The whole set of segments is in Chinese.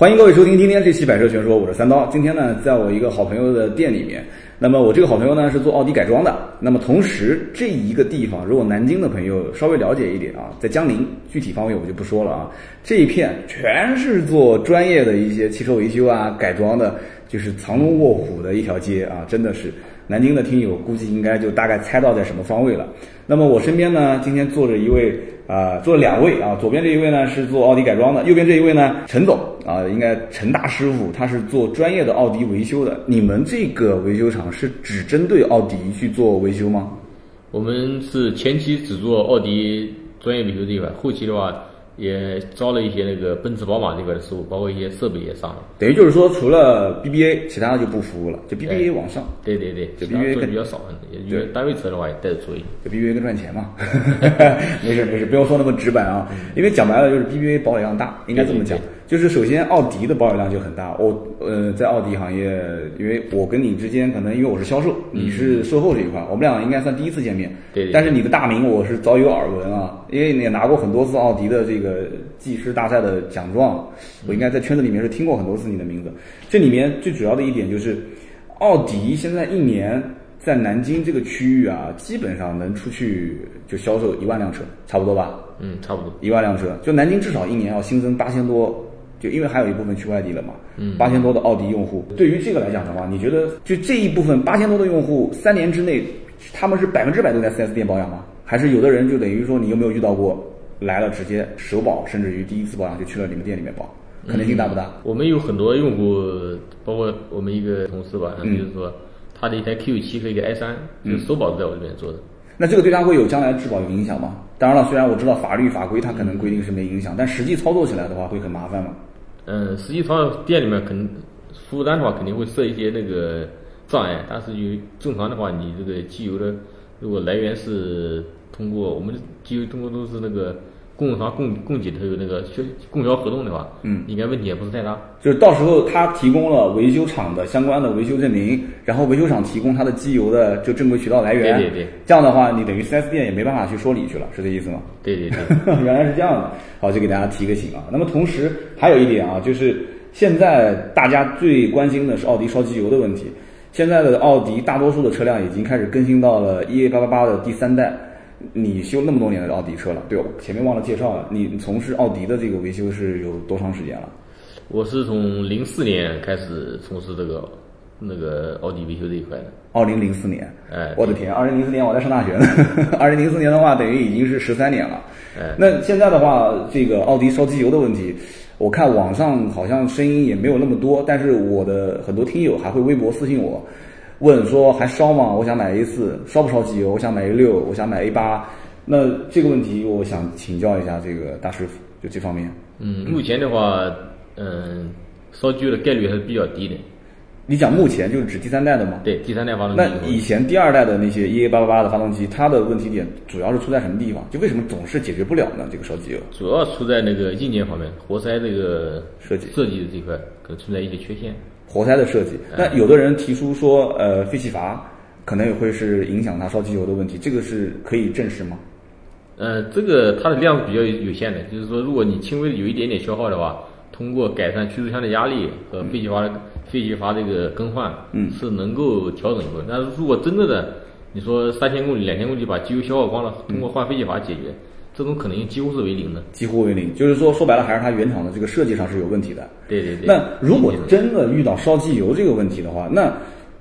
欢迎各位收听今天这期《百车全说》，我是三刀。今天呢，在我一个好朋友的店里面，那么我这个好朋友呢是做奥迪改装的。那么同时这一个地方，如果南京的朋友稍微了解一点啊，在江宁，具体方位我就不说了啊。这一片全是做专业的一些汽车维修啊、改装的，就是藏龙卧虎的一条街啊，真的是。南京的听友估计应该就大概猜到在什么方位了。那么我身边呢，今天坐着一位啊，坐了两位啊，左边这一位呢是做奥迪改装的，右边这一位呢陈总啊，应该陈大师傅，他是做专业的奥迪维修的。你们这个维修厂是只针对奥迪去做维修吗？我们是前期只做奥迪专业维修这一块，后期的话。也招了一些那个奔驰、宝马这边的师傅，包括一些设备也上了。等于就是说，除了 BBA，其他的就不服务了，就 BBA 往上。对对对，就 BBA 比较少，因为单位车的话也带的多一点。就 BBA 更赚钱嘛。没事没事，不用说那么直白啊，因为讲白了就是 BBA 保有量大，应该这么讲。就是首先奥迪的保有量就很大，我呃在奥迪行业，因为我跟你之间可能因为我是销售，你是售后这一块，我们俩应该算第一次见面。对。但是你的大名我是早有耳闻啊，因为你也拿过很多次奥迪的这个技师大赛的奖状，我应该在圈子里面是听过很多次你的名字。这里面最主要的一点就是，奥迪现在一年在南京这个区域啊，基本上能出去就销售一万辆车，差不多吧？嗯，差不多一万辆车，就南京至少一年要新增八千多。就因为还有一部分去外地了嘛，嗯，八千多的奥迪用户，对于这个来讲的话，你觉得就这一部分八千多的用户，三年之内，他们是百分之百都在 4S 店保养吗？还是有的人就等于说，你有没有遇到过来了直接首保，甚至于第一次保养就去了你们店里面保，可能性大不大？我们有很多用户，包括我们一个同事吧，就是说他的一台 Q7 和一个 i3，就首保都在我这边做的。那这个对他会有将来质保有影响吗？当然了，虽然我知道法律法规它可能规定是没影响，但实际操作起来的话会很麻烦吗？嗯，实际上店里面肯服务单的话肯定会设一些那个障碍，但是就正常的话，你这个机油的如果来源是通过我们的机油，通过都是那个。供应商供供给他有那个销供销合同的话，嗯，应该问题也不是太大。就是到时候他提供了维修厂的相关的维修证明，然后维修厂提供他的机油的就正规渠道来源。对对对。这样的话，你等于 4S 店也没办法去说理去了，是这意思吗？对对对。原来是这样的，好，就给大家提个醒啊。那么同时还有一点啊，就是现在大家最关心的是奥迪烧机油的问题。现在的奥迪大多数的车辆已经开始更新到了 EA888 的第三代。你修那么多年的奥迪车了，对，前面忘了介绍了，你从事奥迪的这个维修是有多长时间了？我是从零四年开始从事这个那个奥迪维修这一块的。二零零四年，哎，我的天，二零零四年我在上大学呢。二零零四年的话，等于已经是十三年了。哎，那现在的话，这个奥迪烧机油的问题，我看网上好像声音也没有那么多，但是我的很多听友还会微博私信我。问说还烧吗？我想买 A 四，烧不烧机油？我想买 A 六，我想买 A 八。那这个问题，我想请教一下这个大师傅，就这方面。嗯，目前的话，嗯，烧机油的概率还是比较低的。你讲目前就是指第三代的吗？对，第三代发动机。那以前第二代的那些 EA 八八八的发动机，它的问题点主要是出在什么地方？就为什么总是解决不了呢？这个烧机油主要出在那个硬件方面，活塞这个设计设计的这块可能存在一些缺陷。活塞的设计，那有的人提出说，呃，废气阀可能也会是影响它烧机油的问题，这个是可以证实吗？呃，这个它的量比较有限的，就是说，如果你轻微的有一点点消耗的话，通过改善驱逐箱的压力和废气阀的废气阀这个更换，嗯，是能够调整一部分。但是如果真正的你说三千公里、两千公里把机油消耗光了，通过换废气阀解决。这种可能性几乎是为零的，几乎为零。就是说，说白了，还是它原厂的这个设计上是有问题的。对对对。那如果真的遇到烧机油这个问题的话，那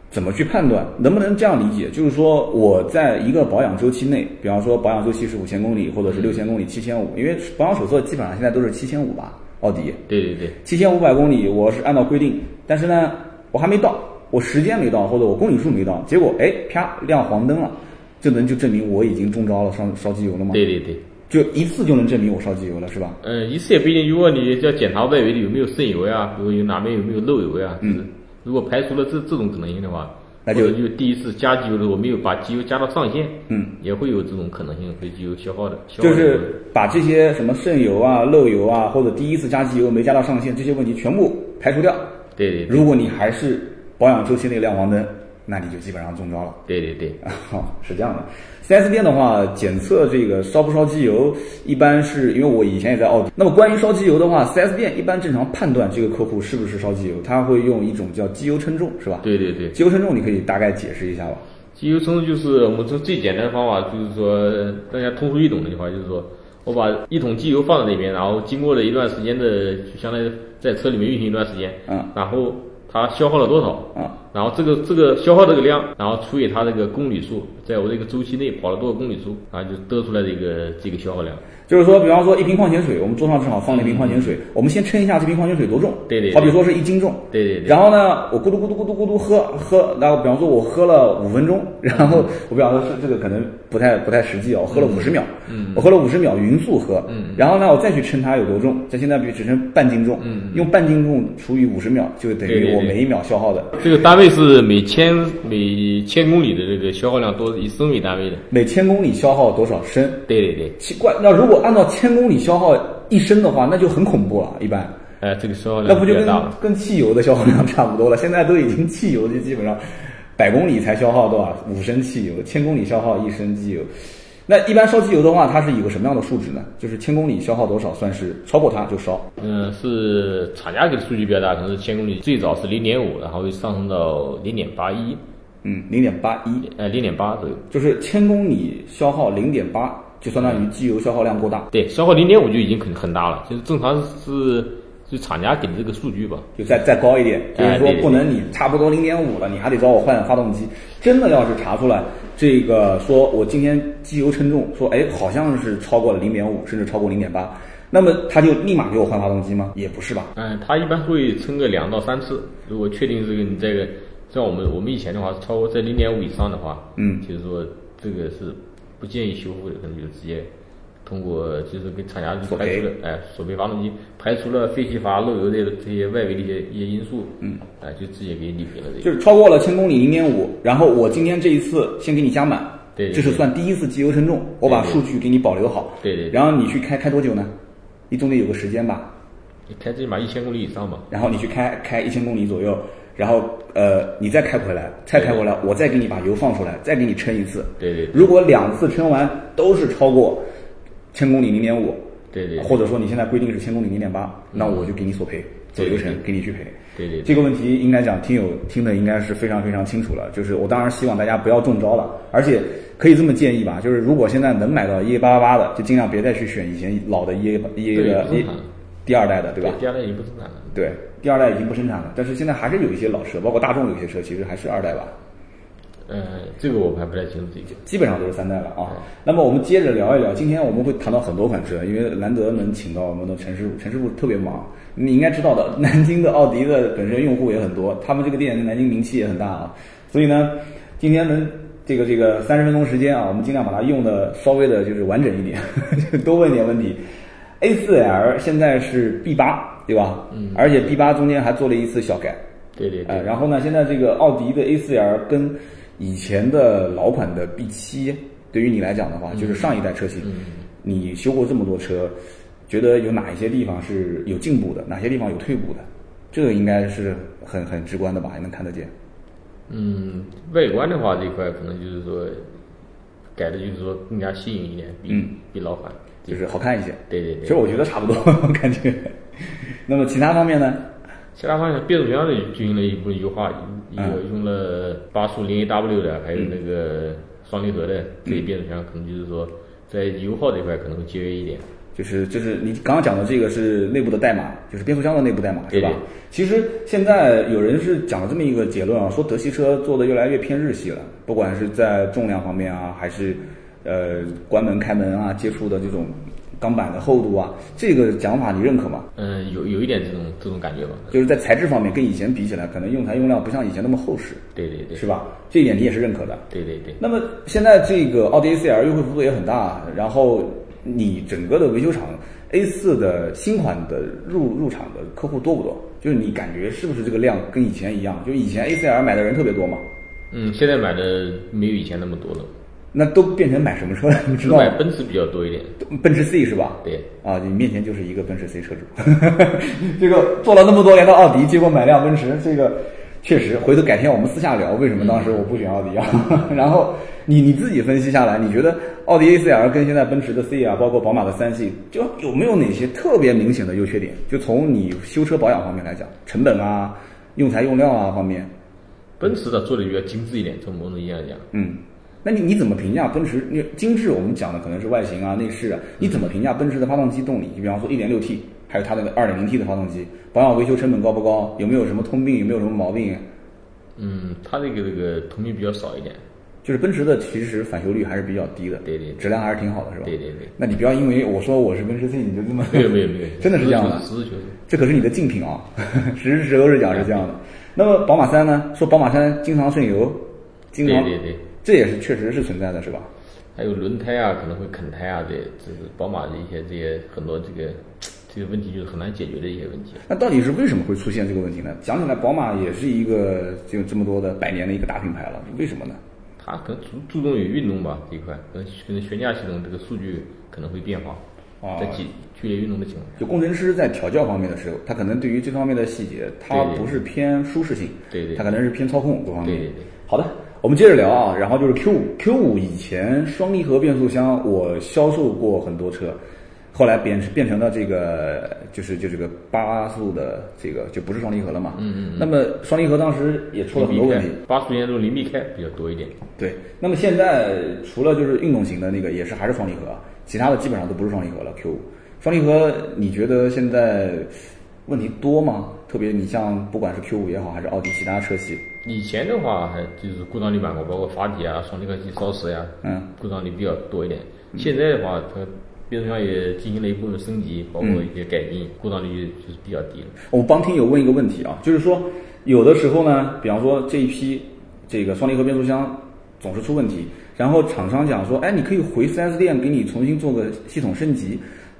怎么去判断？能不能这样理解？就是说，我在一个保养周期内，比方说保养周期是五千公里，或者是六千公里、七千五，因为保养手册基本上现在都是七千五吧，奥迪。对对对。七千五百公里，我是按照规定，但是呢，我还没到，我时间没到，或者我公里数没到，结果哎，啪亮黄灯了，这能就证明我已经中招了烧烧机油了吗？对对对。就一次就能证明我烧机油了，是吧？嗯，一次也不一定。如果你要检查外围的有没有渗油呀，如果有哪边有没有漏油呀，嗯，如果排除了这这种可能性的话，那就就第一次加机油的时候没有把机油加到上限，嗯，也会有这种可能性，被机油消耗的。就是把这些什么渗油啊、漏油啊，或者第一次加机油没加到上限这些问题全部排除掉。对对。如果你还是保养周期内亮黄灯，那你就基本上中招了。对对对，好，是这样的。4S 店的话，检测这个烧不烧机油，一般是因为我以前也在奥迪。那么关于烧机油的话，4S 店一般正常判断这个客户是不是烧机油，他会用一种叫机油称重，是吧？对对对，机油称重你可以大概解释一下吧？机油称重就是我们说最简单的方法，就是说大家通俗易懂的话，就是说我把一桶机油放在那边，然后经过了一段时间的，就相当于在车里面运行一段时间，嗯，然后它消耗了多少，啊，然后这个这个消耗这个量，然后除以它这个公里数，在我这个周期内跑了多少公里数，啊，就得出来这个这个消耗量。就是说，比方说一瓶矿泉水，我们桌上正好放了一瓶矿泉水，我们先称一下这瓶矿泉水多重，对对对。好比说是一斤重，对对对，然后呢，我咕嘟咕嘟咕嘟咕嘟喝喝，然后比方说我喝了五分钟，然后我比方说是这个可能不太不太实际哦，我喝了五十秒，嗯我喝了五十秒匀速喝，嗯然后呢我再去称它有多重，在现在比只称半斤重，嗯用半斤重除以五十秒，就等于我每一秒消耗的。这个单位是每千每千公里的这个消耗量都是以升为单位的。每千公里消耗多少升？对对对，奇怪，那如果按照千公里消耗一升的话，那就很恐怖了，一般。哎，这个消耗量那不就跟。跟汽油的消耗量差不多了？现在都已经汽油就基本上百公里才消耗多少五升汽油，千公里消耗一升机油。那一般烧机油的话，它是以个什么样的数值呢？就是千公里消耗多少算是超过它就烧。嗯，是厂家给的数据比较大，可能是千公里最早是零点五，然后会上升到零点八一，嗯，零点八一，呃，零点八左右。就是千公里消耗零点八，就相当于机油消耗量过大，对，消耗零点五就已经很很大了，就是正常是就厂家给的这个数据吧。就再再高一点，就是说不能你差不多零点五了，你还得找我换发动机。真的要是查出来这个，说我今天机油称重，说哎好像是超过了零点五，甚至超过零点八，那么他就立马给我换发动机吗？也不是吧？嗯，他一般会称个两到三次，如果确定这个你这个，像我们我们以前的话，超过在零点五以上的话，嗯，就是说这个是不建议修复的，可能就直接通过就是跟厂家排除了，哎，索赔发动机排除了废气阀漏油的这些外围的一些一些因素，嗯，哎，就直接给你理赔了这个。就是超过了千公里零点五，然后我今天这一次先给你加满，对对这是算第一次机油称重，我把数据给你保留好，对对对然后你去开开多久呢？你总得有个时间吧？你开最起码一千公里以上吧。然后你去开开一千公里左右，然后呃你再开回来，再开回来，我再给你把油放出来，再给你称一次。对对对如果两次称完都是超过千公里零点五，对对，或者说你现在规定是千公里零点八，那我就给你索赔，走流程给你去赔。对对对这个问题应该讲听友听的应该是非常非常清楚了。就是我当然希望大家不要中招了，而且可以这么建议吧，就是如果现在能买到 EA 八八八的，就尽量别再去选以前老的 EA EA 的 E 第二代的，对吧？第二代已经不生产了。对，第二代已经不生产了，但是现在还是有一些老车，包括大众有些车其实还是二代吧。嗯，这个我还不太清楚这个。基本上都是三代了啊。那么我们接着聊一聊，今天我们会谈到很多款车，因为难得能请到我们的陈师傅，陈师傅特别忙，你应该知道的，南京的奥迪的本身用户也很多，他们这个店在南京名气也很大啊。所以呢，今天能这个这个三十分钟时间啊，我们尽量把它用的稍微的就是完整一点，多问点问题。A4L 现在是 B8，对吧？嗯。而且 B8 中间还做了一次小改，对对对。呃，然后呢，现在这个奥迪的 A4L 跟以前的老款的 B7，对于你来讲的话，就是上一代车型，你修过这么多车，觉得有哪一些地方是有进步的，哪些地方有退步的？这个应该是很很直观的吧，还能看得见。嗯，外观的话这一块可能就是说改的就是说更加新颖一点，比、嗯比老款就是好看一些。对对对。其实我觉得差不多，感觉。那么其他方面呢？其他方向，变速箱的进行了一部分优化，一个嗯用了八速零 AW 的，还有那个双离合的这些变速箱，可能就是说在油耗这块可能会节约一点。就是就是你刚刚讲的这个是内部的代码，就是变速箱的内部代码，是吧？其实现在有人是讲了这么一个结论啊，说德系车做的越来越偏日系了，不管是在重量方面啊，还是呃关门开门啊，接触的这种钢板的厚度啊，这个讲法你认可吗？嗯，有有一点这种这种感觉吧。就是在材质方面跟以前比起来，可能用材用料不像以前那么厚实，对对对，是吧？这一点你也是认可的。对对对。那么现在这个奥迪 A4L 优惠幅度也很大，然后你整个的维修厂 A4 的新款的入入场的客户多不多？就是你感觉是不是这个量跟以前一样？就以前 A4L 买的人特别多嘛，嗯，现在买的没有以前那么多了，那都变成买什么车了？你知道吗买？奔驰比较多一点。奔驰 C 是吧？对，啊，你面前就是一个奔驰 C 车主，这个做了那么多年的奥迪，结果买辆奔驰，这个确实，回头改天我们私下聊，为什么当时我不选奥迪啊？然后你你自己分析下来，你觉得奥迪 A4L 跟现在奔驰的 C 啊，包括宝马的三系，就有没有哪些特别明显的优缺点？就从你修车保养方面来讲，成本啊、用材用料啊方面，奔驰的做的比较精致一点，从某种意义上讲，嗯，那你你怎么评价奔驰？你精致，我们讲的可能是外形啊、内饰啊，你怎么评价奔驰的发动机动力？你比方说 1.6T，还有它那个 2.0T 的发动机，保养维修成本高不高？有没有什么通病？有没有什么毛病？嗯，它这个这个通病比较少一点，就是奔驰的其实返修率还是比较低的，对对对质量还是挺好的，是吧？对对对。那你不要因为我说我是奔驰 C，你就这么没有没有没有，真的是这样的，实事求是。这可是你的竞品啊，实事求是讲是这样的。那么宝马三呢？说宝马三经常渗油，经常对对对，这也是确实是存在的，是吧？还有轮胎啊，可能会啃胎啊，这这是宝马的一些这些很多这个这个问题，就是很难解决的一些问题。那到底是为什么会出现这个问题呢？讲起来，宝马也是一个就这么多的百年的一个大品牌了，为什么呢？它可能注注重于运动吧这一块，可能可能悬架系统这个数据可能会变化，啊在剧剧烈运动的情况下。就工程师在调教方面的时候，他可能对于这方面的细节，他不是偏舒适性，对对他可能是偏操控各方面。对对对好的，我们接着聊啊，然后就是 Q 五，Q 五以前双离合变速箱我销售过很多车，后来变变成了这个就是就这个八速的这个就不是双离合了嘛。嗯嗯嗯那么双离合当时也出了很多问题。八速电动零避开比较多一点。对，那么现在除了就是运动型的那个也是还是双离合，其他的基本上都不是双离合了。Q 五双离合，你觉得现在问题多吗？特别你像不管是 Q 五也好，还是奥迪其他车系，以前的话，还就是故障率蛮高，包括阀体啊、双离合器烧蚀呀，嗯，故障率比较多一点。现在的话，它变速箱也进行了一部分升级，包括一些改进，故障率就是比较低了。我帮听友问一个问题啊，就是说有的时候呢，比方说这一批这个双离合变速箱总是出问题，然后厂商讲说，哎，你可以回 4S 店给你重新做个系统升级。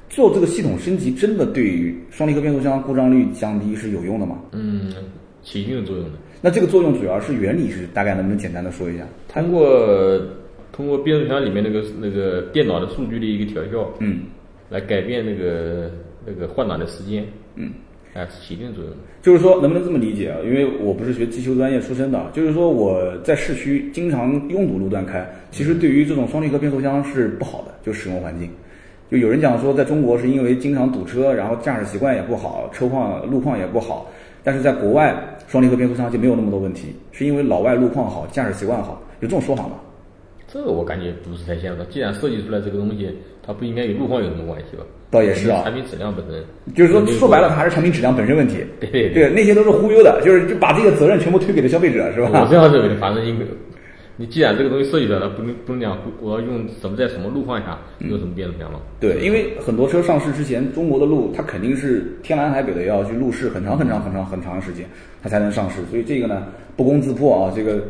做这个系统升级真的对于双离合变速箱故障率降低是有用的吗？嗯，起一定的作用的。那这个作用主要是原理是大概能不能简单的说一下？通过通过变速箱里面那个那个电脑的数据的一个调校，嗯，来改变那个那个换挡的时间，嗯，哎，是起一定作用。就是说，能不能这么理解啊？因为我不是学汽修专业出身的，就是说我在市区经常拥堵路段开，其实对于这种双离合变速箱是不好的，就使用环境。就有人讲说，在中国是因为经常堵车，然后驾驶习惯也不好，车况路况也不好，但是在国外双离合变速箱就没有那么多问题，是因为老外路况好，驾驶习惯好，有这种说法吗？这个我感觉不是太现实。既然设计出来这个东西，它不应该与路况有什么关系吧？倒也是啊产品质量本身就是说，说白了，它还是产品质量本身问题。对对对，那些都是忽悠的，就是就把这个责任全部推给了消费者，是吧？我这样认为，反正应该，你既然这个东西设计出来了，不能不能讲我要用什么在什么路况下用什么变速箱了？对，因为很多车上市之前，中国的路它肯定是天南海北的要去路试很长很长很长很长时间，它才能上市。所以这个呢不攻自破啊，这个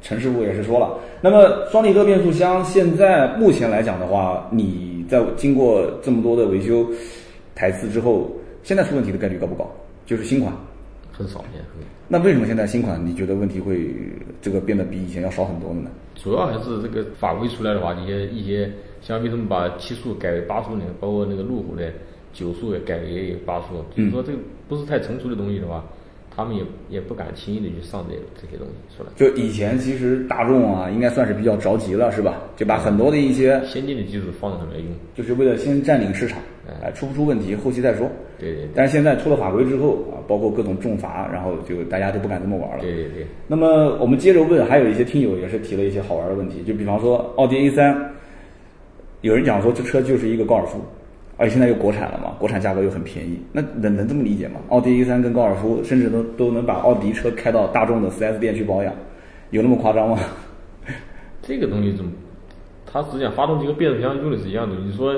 陈师傅也是说了。那么双离合变速箱现在目前来讲的话，你在经过这么多的维修台次之后，现在出问题的概率高不高？就是新款。很少见，很那为什么现在新款你觉得问题会这个变得比以前要少很多了呢？主要还是这个法规出来的话，一些一些像为什么把七速改为八速呢？包括那个路虎的九速也改为八速，就是说这个不是太成熟的东西的话，他们也也不敢轻易的去上这这些东西出来。就以前其实大众啊，应该算是比较着急了，是吧？就把很多的一些先进的技术放在上面用，就是为了先占领市场，哎，出不出问题后期再说。对对但是现在出了法规之后啊，包括各种重罚，然后就大家都不敢这么玩了。对对对，那么我们接着问，还有一些听友也是提了一些好玩的问题，就比方说奥迪 A 三，有人讲说这车就是一个高尔夫，而且现在又国产了嘛，国产价格又很便宜，那能能这么理解吗？奥迪 A 三跟高尔夫，甚至都都能把奥迪车开到大众的 4S 店去保养，有那么夸张吗？这个东西怎么？它实际上发动机和变速箱用的是一样的。你说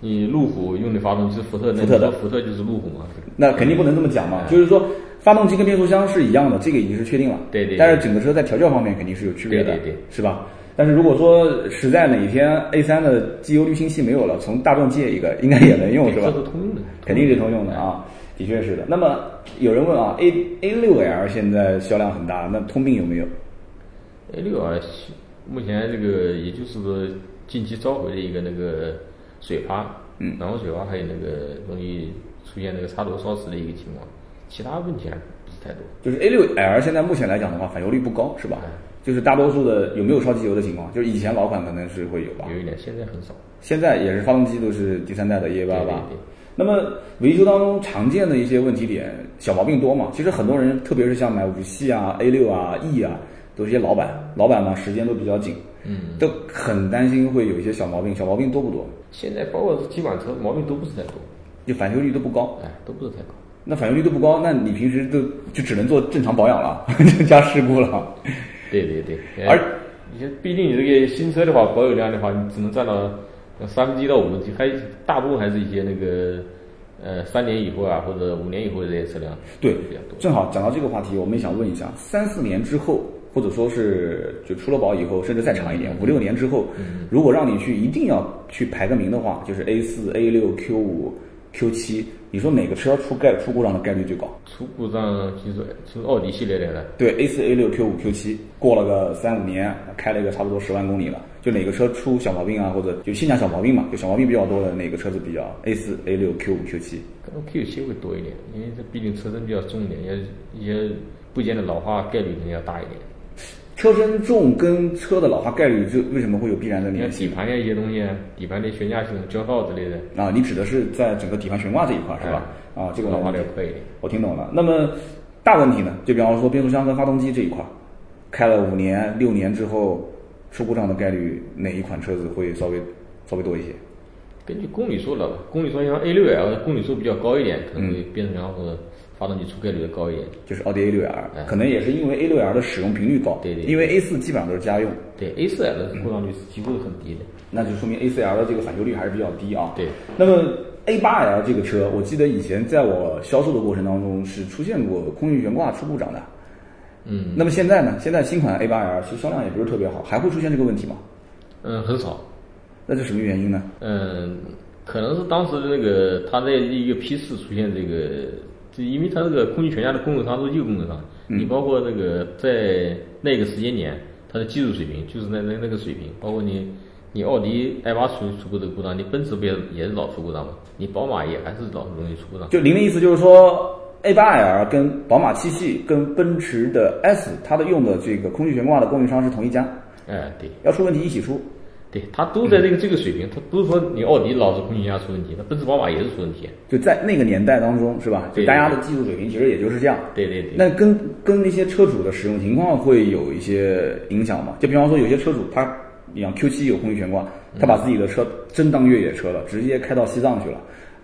你路虎用的发动机是福特，那福特的你说福特就是路虎嘛？那肯定不能这么讲嘛，就是说发动机跟变速箱是一样的，这个已经是确定了。对对对但是整个车在调教方面肯定是有区别的，对对对是吧？但是如果说实在哪一天 A 三的机油滤清器没有了，从大众借一个应该也能用，是吧这？是通用的，肯定是通用的啊，的确是的。那么有人问啊，A A 六 L 现在销量很大，那通病有没有？A 六啊，目前这个也就是说近期召回的一个那个水阀，嗯然后水阀还有那个容易出现那个插头烧死的一个情况，其他问题还不是是太多。就是 A 六 L 现在目前来讲的话，返油率不高，是吧？就是大多数的有没有烧机油的情况？就是以前老款可能是会有吧，有一点，现在很少。现在也是发动机都是第三代的 EA 八八。那么维修当中常见的一些问题点，小毛病多嘛？其实很多人，特别是像买五系啊、A 六啊、E 啊，都是一些老板，老板嘛时间都比较紧，嗯，都很担心会有一些小毛病。小毛病多不多？现在包括基本车毛病都不是太多，就返修率都不高。哎，都不是太高。那返修率都不高，那你平时都就只能做正常保养了，加事故了。对对对，而你像毕竟你这个新车的话，保有量的话，你只能占到三分之一到五分之一，还大部分还是一些那个呃三年以后啊，或者五年以后的这些车辆对比较多。正好讲到这个话题，我们也想问一下，三四年之后，或者说是就出了保以后，甚至再长一点，五六年之后，如果让你去一定要去排个名的话，就是 A 四、A 六、Q 五、Q 七，你说哪个车出概出故障的概率最高？出故障其实是奥迪系列来的，对，A 四、A 六、Q 五、Q 七，过了个三五年，开了一个差不多十万公里了，就哪个车出小毛病啊，或者就先讲小毛病嘛，就小毛病比较多的哪个车子比较 A 四、A 六、Q 五、Q 七？可能 Q 七会多一点，因为这毕竟车身比较重一点，也一些部件的老化概率肯定要大一点。车身重跟车的老化概率，就为什么会有必然的联系？底盘的一些东西，底盘的悬架系统、胶套之类的，啊，你指的是在整个底盘悬挂这一块是吧？啊，这个老化老化的的要快一点。我听懂了。那么大问题呢？就比方说变速箱跟发动机这一块，开了五年、六年之后出故障的概率，哪一款车子会稍微稍微多一些？根据公里数了吧，公里数像 A 六 L 的公里数比较高一点，可能变速箱或者发动机出概率的高一点。就是奥迪 A 六 L，哎可能也是因为 A 六 L 的使用频率高，对对因为 A 四基本上都是家用，对 A 四 L 的故障率几乎是很低的。那就说明 A 四 L 的这个返修率还是比较低啊。对，那么 A 八 L 这个车，我记得以前在我销售的过程当中是出现过空气悬挂出故障的。嗯那么现在呢？现在新款 A 八 L 其实销量也不是特别好，还会出现这个问题吗？嗯，很少。那是什么原因呢？嗯，可能是当时的那个它在一个批次出现这个，就因为它这个空气悬架的供应商都是旧供应商，你包括那个在那个时间点，它的技术水平就是那那那个水平，包括你你奥迪 i 八出出过这个故障，你奔驰不也也是老出故障吗？你宝马也还是老容易出故障。就您的意思就是说，A 八 L 跟宝马七系跟奔驰的 S，它的用的这个空气悬挂的供应商是同一家，哎，对。要出问题一起出。对，它都在这个这个水平，它不是说你奥迪老是空气悬架出问题，那奔驰、宝马也是出问题。就在那个年代当中，是吧？就对大家的技术水平其实也就是这样。对对对。那跟跟那些车主的使用情况会有一些影响吗？就比方说，有些车主他，你像 Q 7有空气悬挂，他把自己的车真当越野车了，直接开到西藏去了。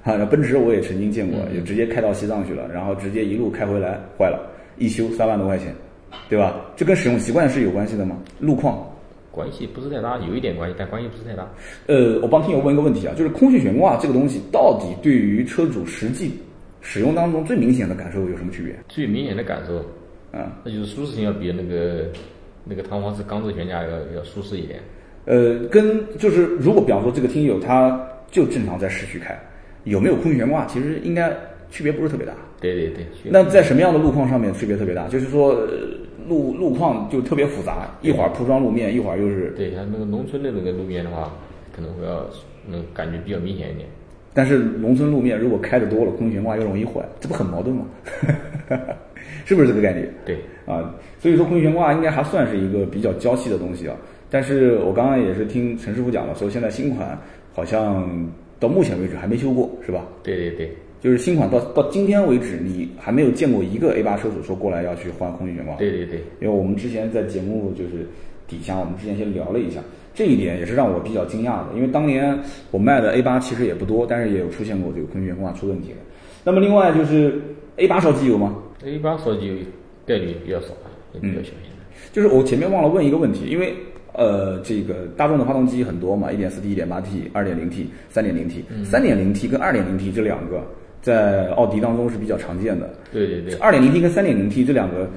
啊，那奔驰我也曾经见过，就直接开到西藏去了，然后直接一路开回来，坏了，一修三万多块钱，对吧？这跟使用习惯是有关系的吗？路况，关系不是太大，有一点关系，但关系不是太大。呃，我帮听友问一个问题啊，就是空气悬挂这个东西到底对于车主实际使用当中最明显的感受有什么区别？最明显的感受，啊、那就是舒适性要比那个那个弹簧式钢制悬架要要舒适一点。呃，跟就是如果比方说这个听友他就正常在市区开，有没有空气悬挂，其实应该区别不是特别大。对对对，那在什么样的路况上面区别特别大？就是说呃路路况就特别复杂，一会儿铺装路面，一会儿又是，对它那个农村的那个路面的话，可能会要能感觉比较明显一点。但是农村路面如果开的多了，空气悬挂又容易坏，这不很矛盾吗？是不是这个概念？对，啊，所以说空气悬挂应该还算是一个比较娇气的东西啊。但是我刚刚也是听陈师傅讲了，说现在新款好像到目前为止还没修过，是吧？对对对就是新款到到今天为止，你还没有见过一个 A 八车主说过来要去换空气悬挂。对对对，因为我们之前在节目就是底下，我们之前先聊了一下，这一点也是让我比较惊讶的。因为当年我卖的 A 八其实也不多，但是也有出现过这个空气悬挂出问题的。那么另外就是 A 八烧机油吗？A 八烧机油概率比较少，也比较小现在。就是我前面忘了问一个问题，因为呃，这个大众的发动机很多嘛一点四 T、一点八 T、二点零 T、三点零 T、三点零 T 跟二点零 T 这两个在奥迪当中是比较常见的。对对对，2.0T 跟 3.0T 这两个，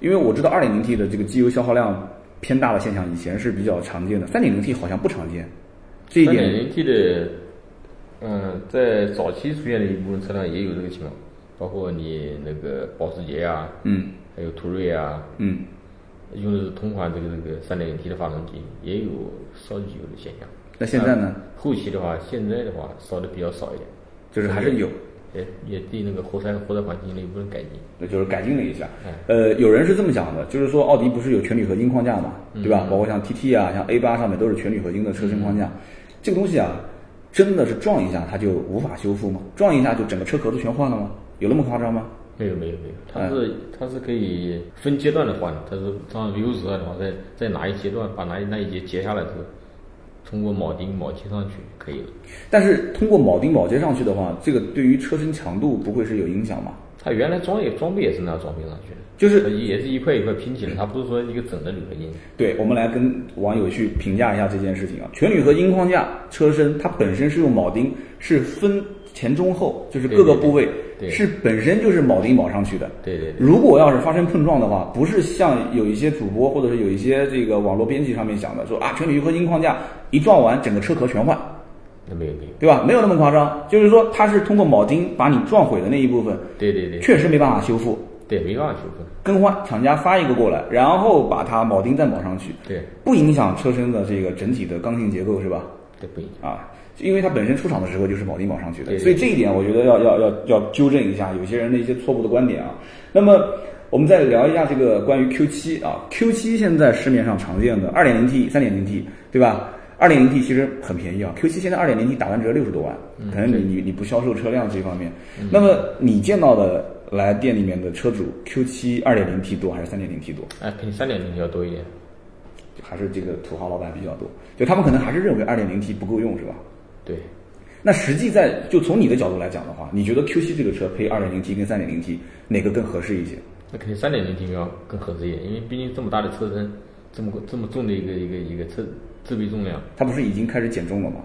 因为我知道 2.0T 的这个机油消耗量偏大的现象以前是比较常见的，3.0T 好像不常见。这一点，三点零 T 的，嗯，在早期出现的一部分车辆也有这个情况，包括你那个保时捷啊，嗯还有途锐啊，嗯，用的是同款这个这个三点零 T 的发动机，也有烧机油的现象。那现在呢，后期的话，现在的话烧的比较少一点，就是还是有，也也对那个活塞活塞环进行了一部分改进。那就是改进了一下嗯。呃，有人是这么讲的，就是说奥迪不是有全铝合金框架嘛，对吧？包括像 TT 啊，像 A 八上面都是全铝合金的车身框架。这个东西啊，真的是撞一下它就无法修复吗？撞一下就整个车壳都全换了吗？有那么夸张吗？没有没有没有，它是它是可以分阶段的换的，它是像 V 五十的话，在在哪一阶段把哪一那一节截下来之后，通过铆钉铆接上去可以了。但是通过铆钉铆接上去的话，这个对于车身强度不会是有影响吗？它原来装也装备也是那样装备上去的，就是也是一块一块拼起来，它不是说一个整的铝合金。对，我们来跟网友去评价一下这件事情啊。全铝合金框架车身，它本身是用铆钉，是分前中后，就是各个部位对对对是本身就是铆钉铆上去的。对对对，如果要是发生碰撞的话，不是像有一些主播或者是有一些这个网络编辑上面讲的说啊，全铝合金框架一撞完整个车壳全换，那没有没有，对吧？没有那么夸张，就是说它是通过铆钉把你撞毁的那一部分，对对对确实没办法修复，对，没办法修复。更换，厂家发一个过来，然后把它铆钉再铆上去，对不影响车身的这个整体的刚性结构，是吧？对，不影响。啊，因为它本身出厂的时候就是铆钉铆上去的，所以这一点我觉得要要要要纠正一下有些人的一些错误的观点啊。那么我们再聊一下这个关于 Q 7啊，Q 7现在市面上常见的 2.0T、3.0T，对吧二点零 T 其实很便宜啊，Q 7现在二点零 T 打完折六十多万，可能你你你不销售车辆这方面，那么你见到的来店里面的车主 Q 7 2.0T 多还是三点零 T 多？哎，肯定三点零要多一点。还是这个土豪老板比较多，就他们可能还是认为二点零 T 不够用，是吧？对，那实际在就从你的角度来讲的话，你觉得 Q 7这个车配 2.0T 跟 3.0T 哪个更合适一些？那肯定三点零 T 要更合适一点，因为毕竟这么大的车身，这么这么重的一个一个一个车自备重量。它不是已经开始减重了吗？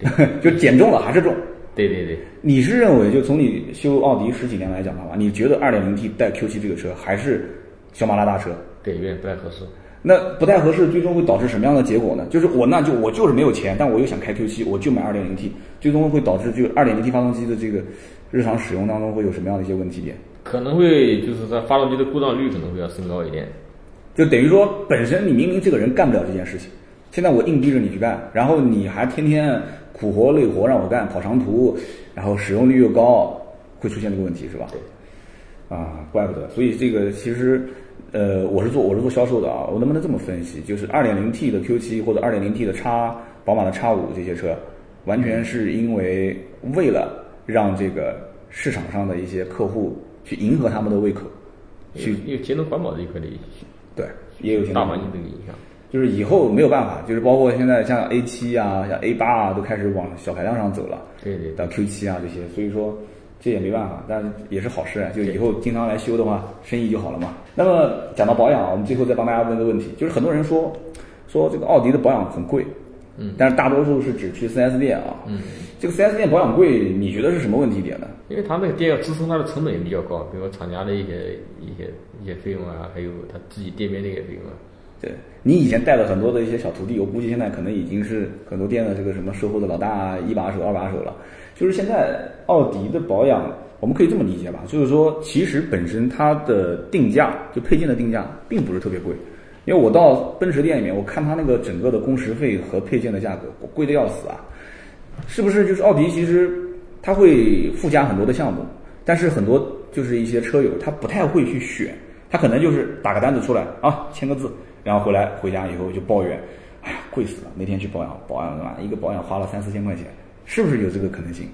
就减重了还是重？对对对，你是认为就从你修奥迪十几年来讲的话，你觉得 2.0T 带 Q 7这个车还是小马拉大车？对，有点不太合适。那不太合适，最终会导致什么样的结果呢？就是我那就我就是没有钱，但我又想开 Q 7我就买 2.0T，最终会导致就 2.0T 发动机的这个日常使用当中会有什么样的一些问题点？可能会就是在发动机的故障率可能会要升高一点。就等于说，本身你明明这个人干不了这件事情，现在我硬逼着你去干，然后你还天天苦活累活让我干，跑长途，然后使用率又高，会出现这个问题是吧？对。啊，怪不得。所以这个其实，呃，我是做我是做销售的啊，我能不能这么分析？就是 2.0T 的 Q 7或者 2.0T 的叉宝马的叉五这些车，完全是因为为了让这个市场上的一些客户去迎合他们的胃口，去有有节能环保这一块的对，也有些大环境这个影响。就是以后没有办法，就是包括现在像 A 7啊、像 A 8啊，都开始往小排量上走了，对对到 Q 7啊这些，所以说这也没办法，但也是好事啊。就以后经常来修的话，生意就好了嘛。那么讲到保养，我们最后再帮大家问个问题，就是很多人说说这个奥迪的保养很贵，嗯，但是大多数是只去 4S 店啊，嗯，这个 4S 店保养贵，你觉得是什么问题点呢？因为他那个店要支撑它的成本也比较高，比如说厂家的一些一些一些费用啊，还有他自己店面的一些费用啊。对你以前带了很多的一些小徒弟，我估计现在可能已经是很多店的这个什么售后的老大啊，一把手、二把手了。就是现在奥迪的保养，我们可以这么理解吧，就是说其实本身它的定价，就配件的定价并不是特别贵。因为我到奔驰店里面，我看它那个整个的工时费和配件的价格，贵的要死啊！是不是？就是奥迪其实它会附加很多的项目，但是很多就是一些车友他不太会去选，他可能就是打个单子出来啊，签个字，然后回来回家以后就抱怨，哎呀贵死了，那天去保养保养嘛，一个保养花了三四千块钱，是不是有这个可能性？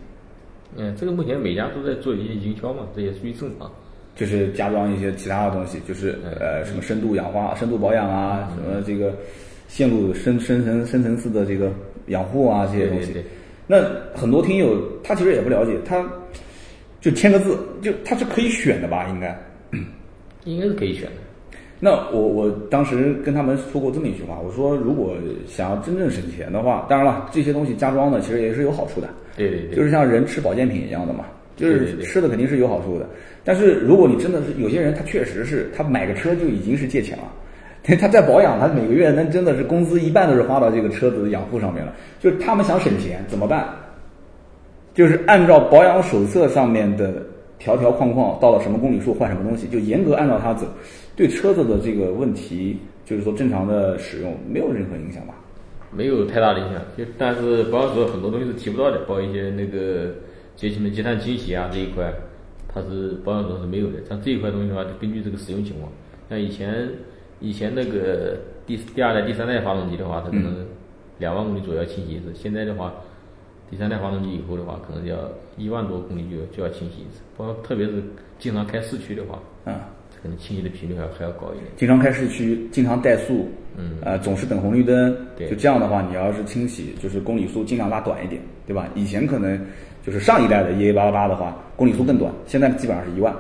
嗯，这个目前每家都在做一些营销嘛，这也属于正常。就是加装一些其他的东西，就是呃什么深度氧化、深度保养啊，什么这个线路深深层深层次的这个养护啊这些东西。那很多听友他其实也不了解，他就签个字，就他是可以选的吧？应该。应该是可以选的。那我我当时跟他们说过这么一句话，我说如果想要真正省钱的话，当然了，这些东西加装呢其实也是有好处的，对对对，就是像人吃保健品一样的嘛，就是吃的肯定是有好处的。但是如果你真的是有些人，他确实是他买个车就已经是借钱了，他在保养，他每个月那真的是工资一半都是花到这个车子的养护上面了。就是他们想省钱怎么办？就是按照保养手册上面的条条框框，到了什么公里数换什么东西，就严格按照它走，对车子的这个问题，就是说正常的使用没有任何影响吧？没有太大的影响。就但是保养时候很多东西是提不到的，包括一些那个节气门积碳清洗啊这一块，它是保养中是没有的。像这一块东西的话，就根据这个使用情况，像以前以前那个第第二代、第三代发动机的话，它可能两万公里左右清洗一次，现在的话。第三代发动机以后的话，可能要一万多公里就就要清洗一次，包括特别是经常开市区的话，嗯，可能清洗的频率还还要高一点。经常开市区，经常怠速，嗯呃，总是等红绿灯，对就这样的话，你要是清洗，就是公里数尽量拉短一点，对吧？以前可能就是上一代的 EA 八八八的话，公里数更短，现在基本上是一万。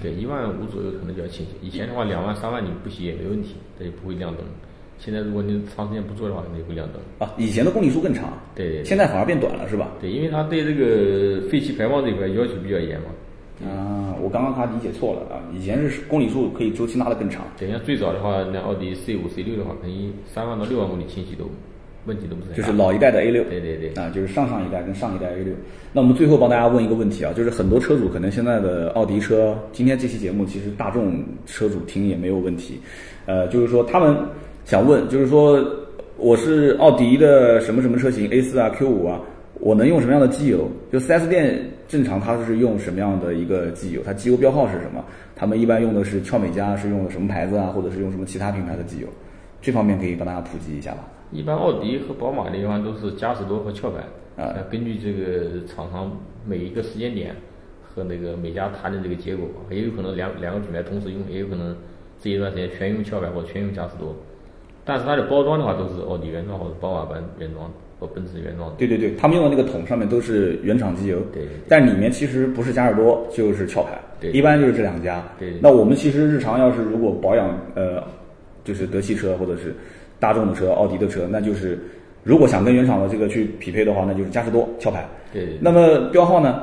对，一万五左右可能就要清洗。以前的话，两万、三万你不洗也没问题，它也不会亮灯。现在如果你长时间不做的话，可能也会亮灯。啊，以前的公里数更长，对对对现在反而变短了，是吧？对，因为它对这个废气排放这一块要求比较严嘛。啊，我刚刚他理解错了啊，以前是公里数可以周期拉得更长，等一下最早的话，那奥迪 C 五、C 六的话，可能三万到六万公里清洗都问题都不是。就是老一代的 A 六，对对对啊，就是上上一代跟上一代 A 六。那我们最后帮大家问一个问题啊，就是很多车主可能现在的奥迪车，今天这期节目其实大众车主听也没有问题，呃，就是说他们想问，就是说我是奥迪的什么什么车型 A 四啊 Q 五啊，我能用什么样的机油？就 4S 店正常它是用什么样的一个机油？它机油标号是什么？他们一般用的是俏美家，是用的什么牌子啊，或者是用什么其他品牌的机油？这方面可以帮大家普及一下吧。一般奥迪和宝马的地方都是嘉实多和壳牌啊呃根据这个厂商每一个时间点和那个每家谈的这个结果，也有可能两两个品牌同时用，也有可能这一段时间全用壳牌或者全用嘉实多。但是它的包装的话都是奥迪原装或者宝马版原装或奔驰原装的。对对对，他们用的那个桶上面都是原厂机油，对对对但里面其实不是嘉实多就是壳牌，对一般就是这两家。对对那我们其实日常要是如果保养呃，就是德系车或者是大众的车、奥迪的车，那就是如果想跟原厂的这个去匹配的话，那就是嘉实多壳牌。对那么标号呢？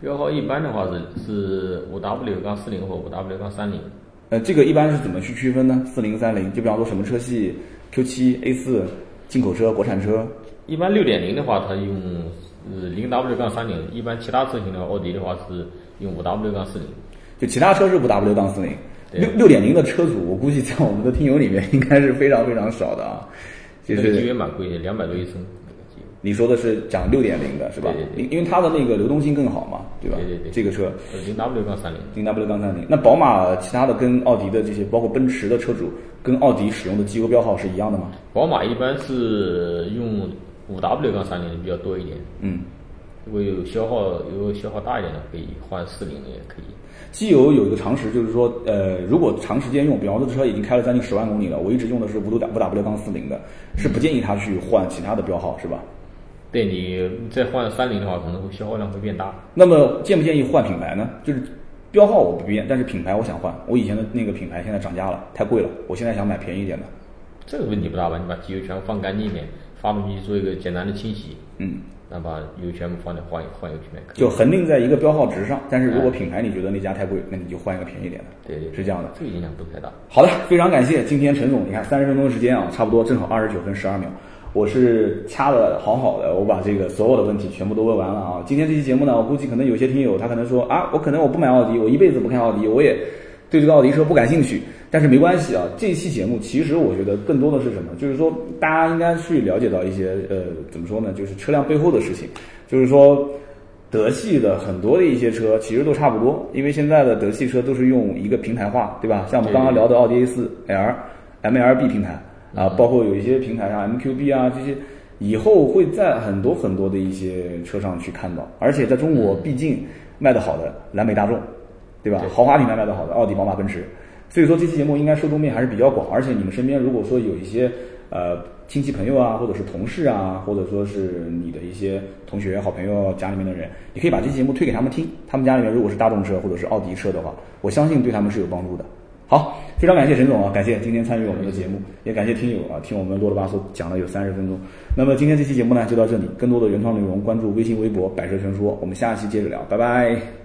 标号一般的话是是五 W 杠四零或五 W 杠三零。呃，这个一般是怎么去区分呢？四零、三零，就比方说什么车系，Q 七、A 四，进口车、国产车，一般六点零的话，它用呃零 W 杠三零；一般其他车型的话奥迪的话是用五 W 杠四零。就其他车是五 W 杠四零，对六六点零的车主，我估计在我们的听友里面应该是非常非常少的啊。就是这个机油蛮贵的，两百多一升。你说的是讲六点零的是吧？因因为它的那个流动性更好嘛，对吧？对对对这个车零 W 杠三零。零 W 杠三零，那宝马其他的跟奥迪的这些，包括奔驰的车主，跟奥迪使用的机油标号是一样的吗？宝马一般是用五 W 杠三零比较多一点，嗯，如果有消耗有消耗大一点的，可以换四零的也可以。机油有一个常识，就是说，呃，如果长时间用，比方说这车已经开了将近十万公里了，我一直用的是五 W 五 W 杠四零的，是不建议他去换其他的标号，是吧？对你再换三菱的话，可能会消耗量会变大。那么建不建议换品牌呢？就是标号我不变，但是品牌我想换。我以前的那个品牌现在涨价了，太贵了，我现在想买便宜一点的。这个问题不大吧？你把机油全部放干净一点，发动机做一个简单的清洗，嗯，那把油全部放掉，换一换一个品牌。就恒定在一个标号值上，但是如果品牌你觉得那家太贵，那你就换一个便宜点的。对对，是这样的。这个影响不太大。好的，非常感谢今天陈总，你看三十分钟时间啊，差不多正好二十九分十二秒，我是掐的好好的，我把这个所有的问题全部都问完了啊。今天这期节目呢，我估计可能有些听友他可能说啊，我可能我不买奥迪，我一辈子不看奥迪，我也对这个奥迪车不感兴趣。但是没关系啊，这期节目其实我觉得更多的是什么？就是说大家应该去了解到一些呃，怎么说呢？就是车辆背后的事情，就是说。德系的很多的一些车其实都差不多，因为现在的德系车都是用一个平台化，对吧？像我们刚刚聊的奥迪 A 4 L、MLB 平台啊，包括有一些平台上 MQB 啊这些，以后会在很多很多的一些车上去看到。而且在中国，毕竟卖得好的蓝莓大众，对吧？对豪华品牌卖得好的奥迪、宝马、奔驰，所以说这期节目应该受众面还是比较广。而且你们身边如果说有一些呃亲戚朋友啊，或者是同事啊，或者说是你的一些同学、好朋友家里面的人，你可以把这期节目推给他们听。他们家里面如果是大众车或者是奥迪车的话，我相信对他们是有帮助的。好，非常感谢沈总啊，感谢今天参与我们的节目，也感谢听友啊，听我们啰里吧嗦讲了有三十分钟。那么今天这期节目呢就到这里，更多的原创内容关注微信、微博“百车全说”，我们下期接着聊，拜拜。